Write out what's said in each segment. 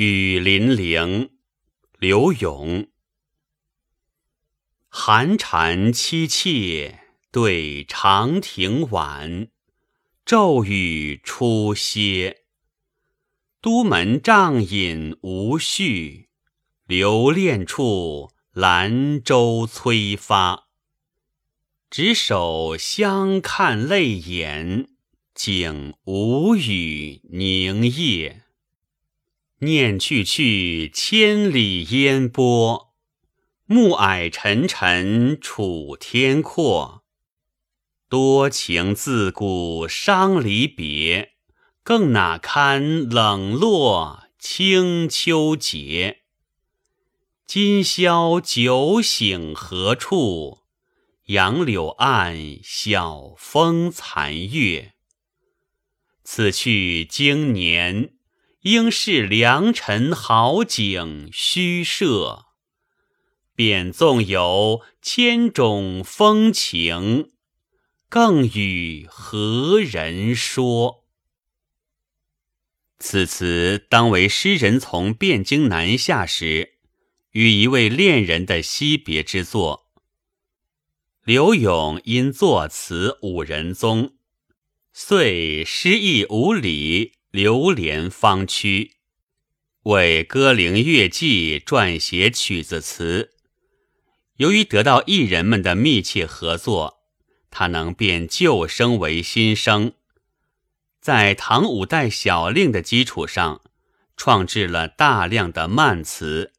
雨霖铃，刘永。寒蝉凄切对长亭晚，骤雨初歇。都门帐饮无绪，留恋处兰舟催发。执手相看泪眼，竟无语凝噎。念去去，千里烟波；暮霭沉沉，楚天阔。多情自古伤离别，更那堪冷落清秋节？今宵酒醒何处？杨柳岸，晓风残月。此去经年。应是良辰好景虚设，便纵有千种风情，更与何人说？此词当为诗人从汴京南下时，与一位恋人的惜别之作。刘永因作词五人宗，遂诗意无礼。流连芳区，为《歌陵乐伎》撰写曲子词。由于得到艺人们的密切合作，他能变旧声为新声，在唐五代小令的基础上，创制了大量的慢词，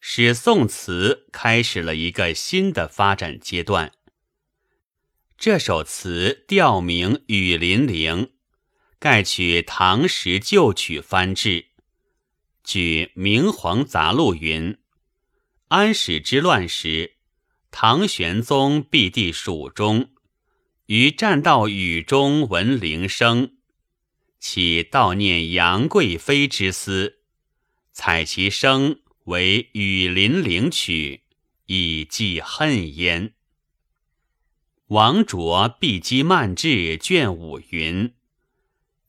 使宋词开始了一个新的发展阶段。这首词调名《雨霖铃》。盖取唐时旧曲翻制。据《明皇杂录》云：安史之乱时，唐玄宗避地蜀中，于栈道雨中闻铃声，起悼念杨贵妃之思，采其声为《雨霖铃曲》，以寄恨焉。王卓《碧鸡漫志》卷五云。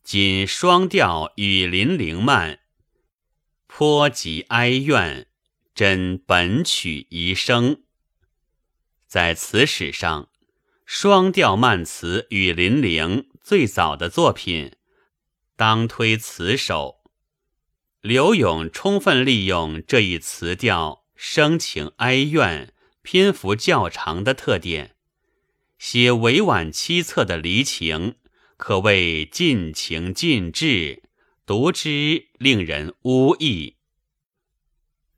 今双调雨霖铃慢，颇极哀怨，真本曲遗声。在词史上，双调慢词雨霖铃最早的作品，当推词首。柳永充分利用这一词调声情哀怨、篇幅较长的特点，写委婉凄恻的离情。可谓尽情尽致，读之令人呜意。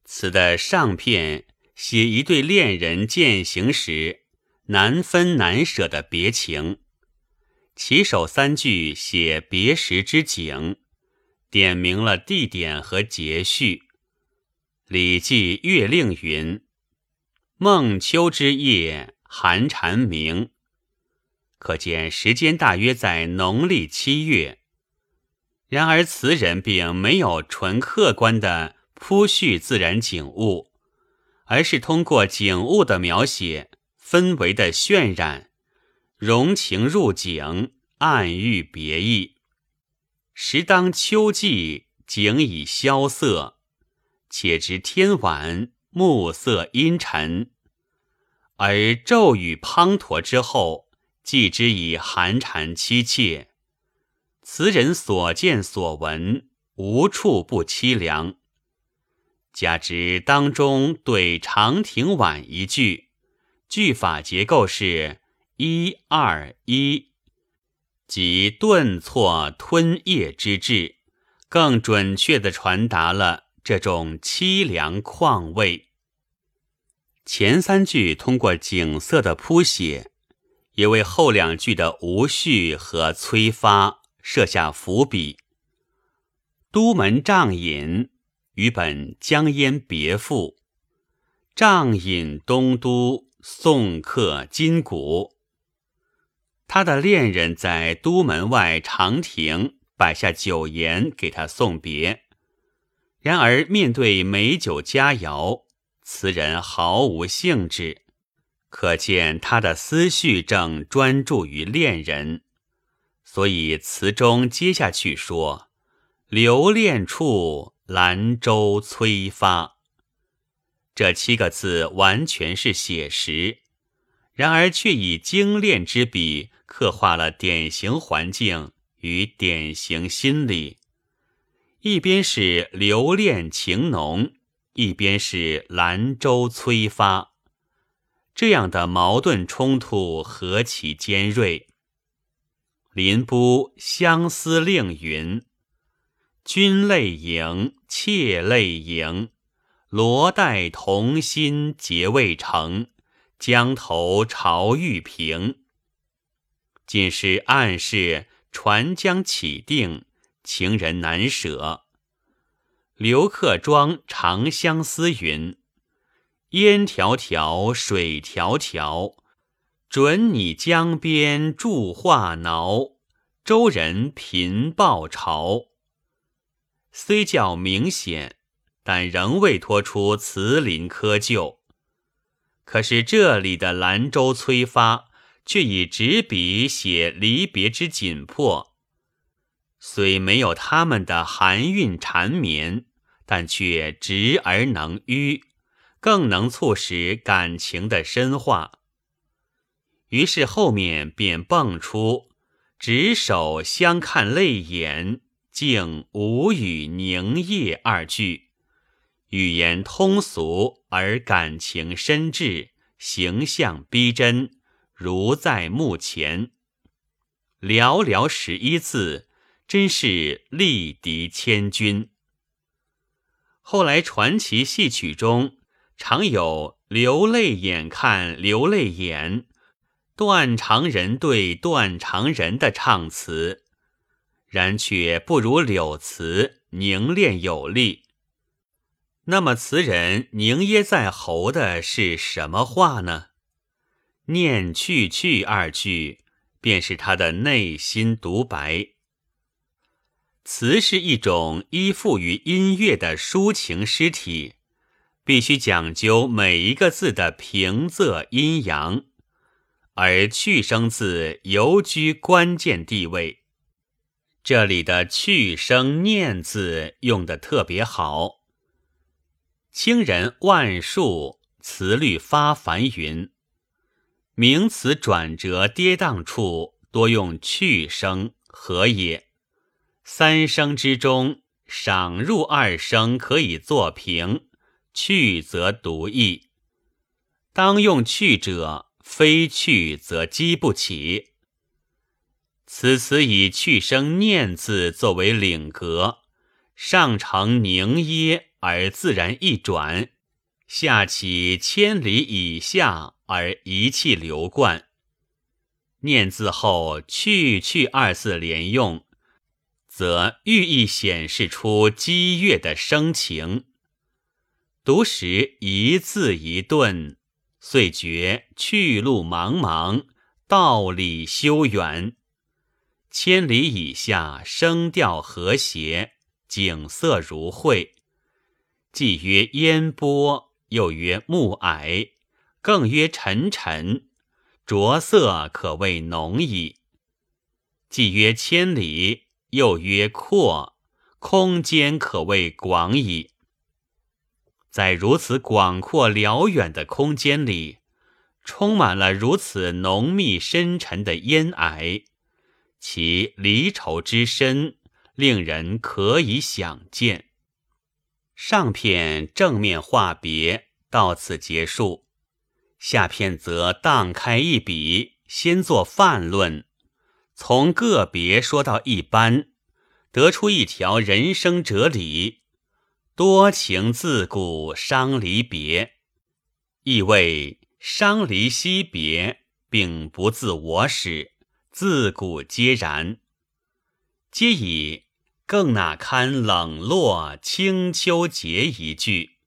词的上片写一对恋人渐行时难分难舍的别情，起首三句写别时之景，点明了地点和节序。《礼记·月令》云：“孟秋之夜，寒蝉鸣。”可见时间大约在农历七月。然而词人并没有纯客观的铺叙自然景物，而是通过景物的描写、氛围的渲染，融情入景，暗喻别意。时当秋季，景已萧瑟，且知天晚，暮色阴沉，而骤雨滂沱之后。记之以寒蝉凄切，词人所见所闻，无处不凄凉。加之当中对长亭晚一句，句法结构是一二一，即顿挫吞咽之志，更准确地传达了这种凄凉况味。前三句通过景色的铺写。也为后两句的无序和催发设下伏笔。都门帐饮与本江淹别赋，帐饮东都送客金谷。他的恋人在都门外长亭摆下酒筵给他送别，然而面对美酒佳肴，词人毫无兴致。可见他的思绪正专注于恋人，所以词中接下去说：“留恋处，兰州催发。这七个字完全是写实，然而却以精炼之笔刻画了典型环境与典型心理。一边是留恋情浓，一边是兰州催发，这样的矛盾冲突何其尖锐！林波相思令云：“君泪盈，妾泪盈，罗带同心结未成，江头潮欲平。”仅是暗示船将起定。情人难舍，刘克庄《长相思》云：“烟迢迢，水迢迢，准你江边住话挠。周人频报朝。”虽较明显，但仍未脱出词林窠臼。可是这里的兰州催发，却以纸笔写离别之紧迫。虽没有他们的含韵缠绵，但却直而能迂，更能促使感情的深化。于是后面便蹦出“执手相看泪眼，竟无语凝噎”二句，语言通俗而感情深挚，形象逼真，如在目前。寥寥十一字。真是力敌千军。后来传奇戏曲中常有流泪眼看流泪眼，断肠人对断肠人的唱词，然却不如柳词凝练有力。那么词人凝噎在喉的是什么话呢？念去去二句，便是他的内心独白。词是一种依附于音乐的抒情诗体，必须讲究每一个字的平仄阴阳，而去声字尤居关键地位。这里的去声念字用的特别好。清人万数词律发繁云，名词转折跌宕处多用去声，何也？三声之中，赏入二声可以作平，去则独异。当用去者，非去则激不起。此词以去声念字作为领格，上承凝噎而自然一转，下起千里以下而一气流贯。念字后去去二字连用。则寓意显示出激越的声情，读时一字一顿，遂觉去路茫茫，道理修远。千里以下，声调和谐，景色如绘，既曰烟波，又曰暮霭，更曰沉沉，着色可谓浓矣。既曰千里。又曰阔，空间可谓广矣。在如此广阔辽远的空间里，充满了如此浓密深沉的烟霭，其离愁之深，令人可以想见。上片正面话别到此结束，下片则荡开一笔，先做泛论。从个别说到一般，得出一条人生哲理：多情自古伤离别，意味伤离惜别，并不自我始，自古皆然。皆以更哪堪冷落清秋节一句，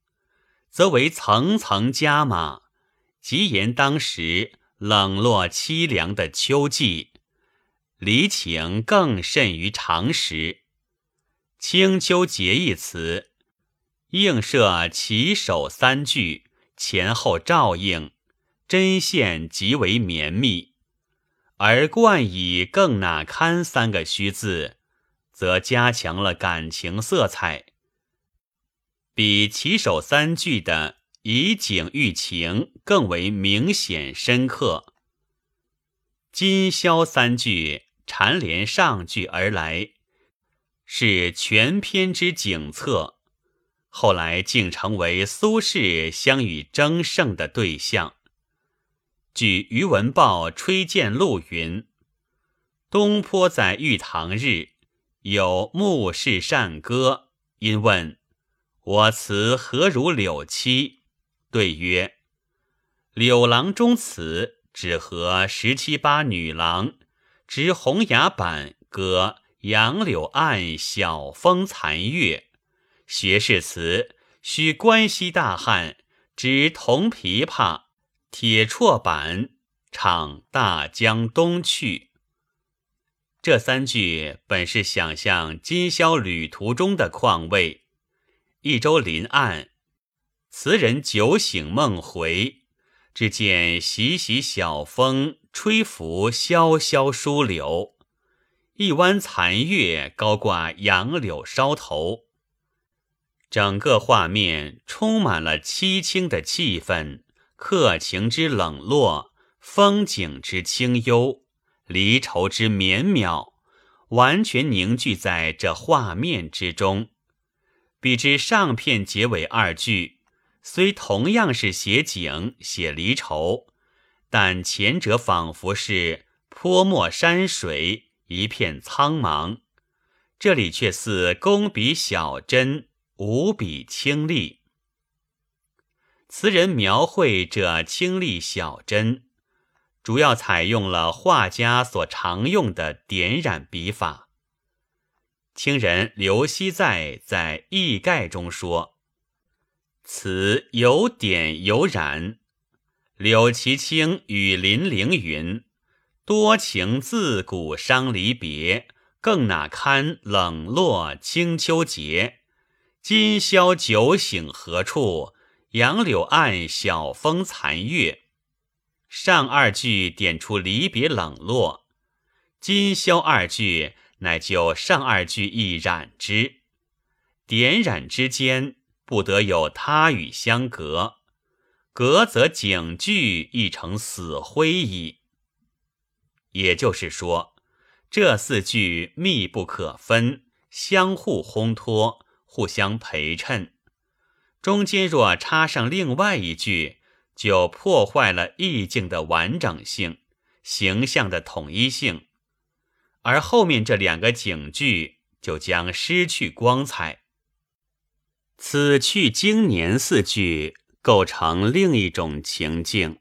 则为层层加码，即言当时冷落凄凉的秋季。离情更甚于常时，《清秋节》一词映射起首三句，前后照应，针线极为绵密；而冠以更哪堪三个虚字，则加强了感情色彩，比起首三句的以景喻情更为明显深刻。今宵三句缠连上句而来，是全篇之景策。后来竟成为苏轼相与争胜的对象。据余文豹《吹荐录》云：“东坡在玉堂日，有目视善歌，因问我词何如柳七？对曰：柳郎中词只合十七八女郎，执红牙板歌杨柳岸晓风残月。”学士词须关西大汉执铜琵琶、铁绰板唱大江东去。这三句本是想象今宵旅途中的况味。一舟临岸，词人酒醒梦回，只见习习小风吹拂潇潇疏柳，一弯残月高挂杨柳梢头。整个画面充满了凄清的气氛，客情之冷落，风景之清幽，离愁之绵渺，完全凝聚在这画面之中。比之上片结尾二句，虽同样是写景、写离愁，但前者仿佛是泼墨山水，一片苍茫；这里却似工笔小针。无比清丽，词人描绘这清丽小针，主要采用了画家所常用的点染笔法。清人刘熙载在《艺概》中说：“此有点有染。”柳其清与林陵云：“多情自古伤离别，更哪堪冷落清秋节。”今宵酒醒何处？杨柳岸，晓风残月。上二句点出离别冷落，今宵二句乃就上二句一染之，点染之间不得有他语相隔，隔则景句亦成死灰矣。也就是说，这四句密不可分，相互烘托。互相陪衬，中间若插上另外一句，就破坏了意境的完整性、形象的统一性，而后面这两个景句就将失去光彩。此去经年四句构成另一种情境，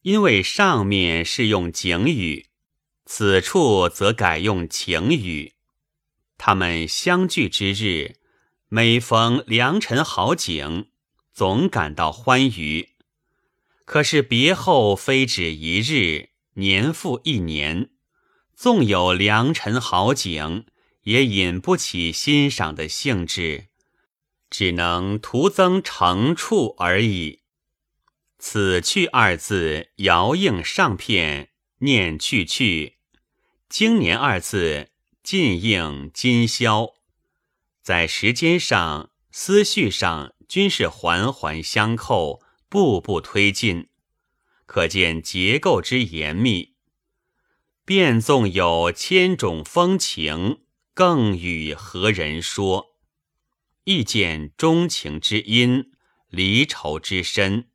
因为上面是用景语，此处则改用情语，他们相聚之日。每逢良辰好景，总感到欢愉。可是别后非止一日，年复一年，纵有良辰好景，也引不起欣赏的兴致，只能徒增成处而已。此去二字遥应上片，念去去；经年二字尽应今宵。在时间上、思绪上均是环环相扣、步步推进，可见结构之严密。便纵有千种风情，更与何人说？亦见钟情之阴，离愁之深。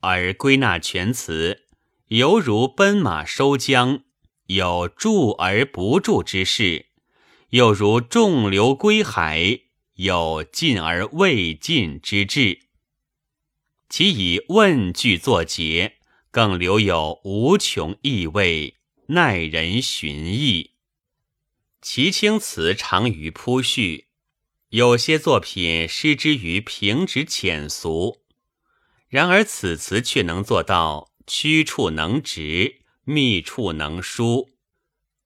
而归纳全词，犹如奔马收缰，有住而不住之势。又如众流归海，有尽而未尽之志。其以问句作结，更留有无穷意味，耐人寻绎。其清词长于铺叙，有些作品失之于平直浅俗。然而此词却能做到曲处能直，密处能疏，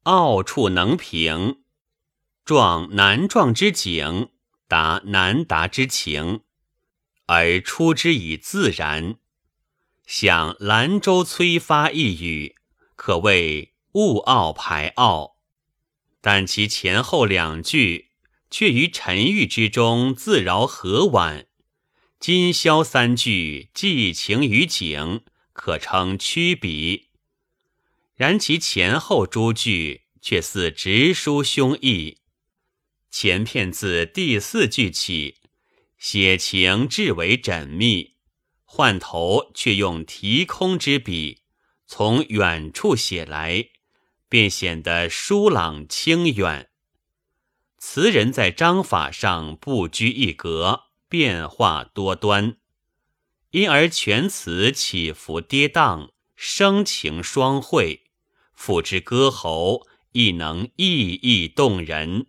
奥处能平。壮难壮之景，达难达之情，而出之以自然。像兰州催发一语，可谓物傲排傲，但其前后两句却于沉郁之中自饶和婉。今宵三句寄情于景，可称曲笔。然其前后诸句却似直抒胸臆。前片自第四句起，写情至为缜密，换头却用提空之笔，从远处写来。便显得疏朗清远。词人在章法上不拘一格，变化多端，因而全词起伏跌宕，声情双汇，赋之歌喉亦能意意动人。